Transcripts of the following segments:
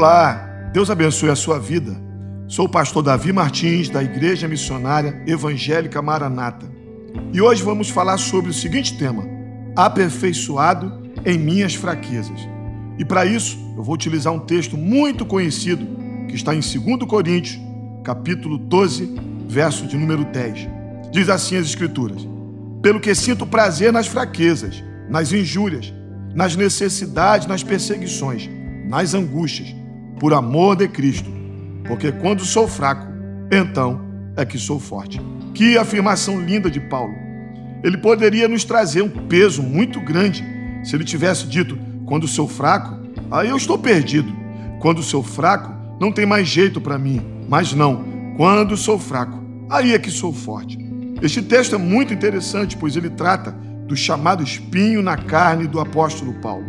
Olá, Deus abençoe a sua vida. Sou o pastor Davi Martins, da Igreja Missionária Evangélica Maranata. E hoje vamos falar sobre o seguinte tema: aperfeiçoado em minhas fraquezas. E para isso, eu vou utilizar um texto muito conhecido que está em 2 Coríntios, capítulo 12, verso de número 10. Diz assim as escrituras: Pelo que sinto prazer nas fraquezas, nas injúrias, nas necessidades, nas perseguições, nas angústias, por amor de Cristo. Porque quando sou fraco, então é que sou forte. Que afirmação linda de Paulo. Ele poderia nos trazer um peso muito grande se ele tivesse dito: quando sou fraco, aí eu estou perdido. Quando sou fraco, não tem mais jeito para mim. Mas não, quando sou fraco, aí é que sou forte. Este texto é muito interessante, pois ele trata do chamado espinho na carne do apóstolo Paulo.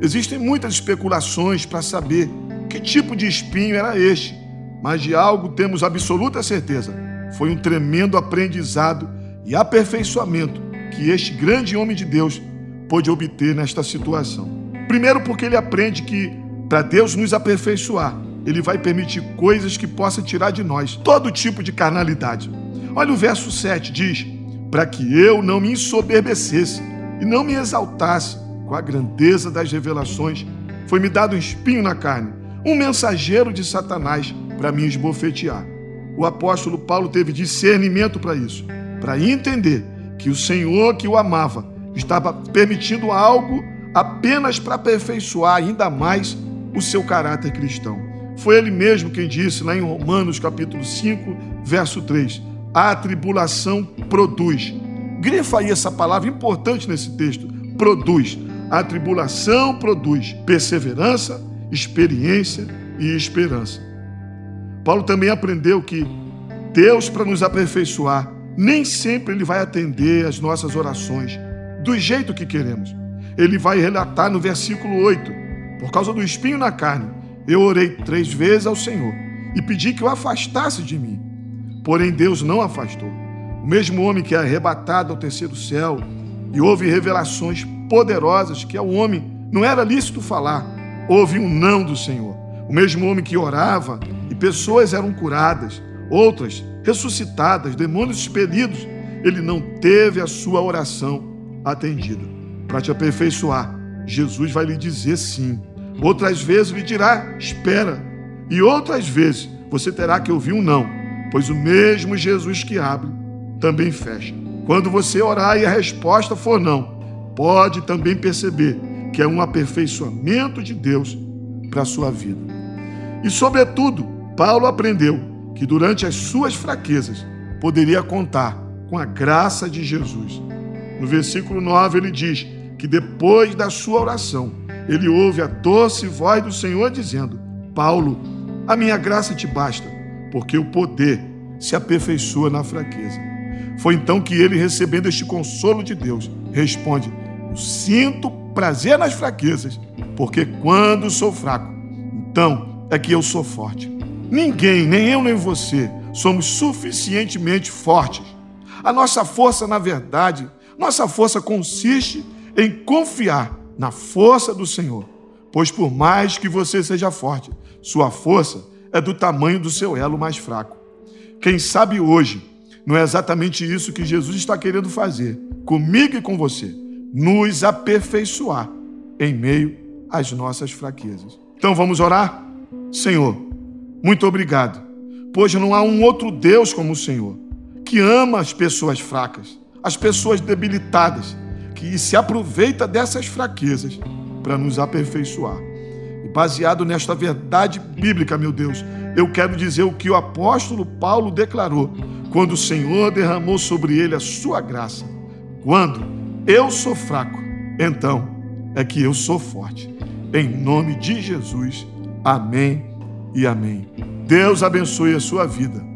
Existem muitas especulações para saber que tipo de espinho era este, mas de algo temos absoluta certeza: foi um tremendo aprendizado e aperfeiçoamento que este grande homem de Deus pôde obter nesta situação. Primeiro, porque ele aprende que para Deus nos aperfeiçoar, ele vai permitir coisas que possam tirar de nós todo tipo de carnalidade. Olha o verso 7, diz: Para que eu não me ensoberbecesse e não me exaltasse com a grandeza das revelações, foi-me dado um espinho na carne, um mensageiro de Satanás para me esbofetear. O apóstolo Paulo teve discernimento para isso, para entender que o Senhor que o amava estava permitindo algo apenas para aperfeiçoar ainda mais o seu caráter cristão. Foi ele mesmo quem disse lá em Romanos capítulo 5, verso 3: A tribulação produz. Grifa aí essa palavra importante nesse texto: produz. A tribulação produz perseverança, experiência e esperança. Paulo também aprendeu que Deus, para nos aperfeiçoar, nem sempre ele vai atender as nossas orações do jeito que queremos. Ele vai relatar no versículo 8: Por causa do espinho na carne, eu orei três vezes ao Senhor e pedi que o afastasse de mim. Porém, Deus não afastou. O mesmo homem que é arrebatado ao terceiro céu e houve revelações poderosas que ao homem não era lícito falar, houve um não do Senhor. O mesmo homem que orava e pessoas eram curadas, outras ressuscitadas, demônios expelidos, ele não teve a sua oração atendida. Para te aperfeiçoar, Jesus vai lhe dizer sim. Outras vezes lhe dirá, espera. E outras vezes você terá que ouvir um não, pois o mesmo Jesus que abre também fecha. Quando você orar e a resposta for não, pode também perceber que é um aperfeiçoamento de Deus para a sua vida. E, sobretudo, Paulo aprendeu que durante as suas fraquezas poderia contar com a graça de Jesus. No versículo 9 ele diz que depois da sua oração, ele ouve a doce voz do Senhor dizendo: Paulo, a minha graça te basta, porque o poder se aperfeiçoa na fraqueza. Foi então que ele, recebendo este consolo de Deus, responde: sinto prazer nas fraquezas, porque quando sou fraco, então é que eu sou forte. Ninguém, nem eu nem você, somos suficientemente fortes. A nossa força, na verdade, nossa força consiste em confiar na força do Senhor. Pois por mais que você seja forte, sua força é do tamanho do seu elo mais fraco. Quem sabe hoje não é exatamente isso que Jesus está querendo fazer comigo e com você, nos aperfeiçoar em meio às nossas fraquezas. Então vamos orar? Senhor, muito obrigado, pois não há um outro Deus como o Senhor, que ama as pessoas fracas, as pessoas debilitadas, que se aproveita dessas fraquezas para nos aperfeiçoar. E baseado nesta verdade bíblica, meu Deus, eu quero dizer o que o apóstolo Paulo declarou quando o Senhor derramou sobre ele a sua graça. Quando eu sou fraco, então é que eu sou forte. Em nome de Jesus. Amém e amém. Deus abençoe a sua vida.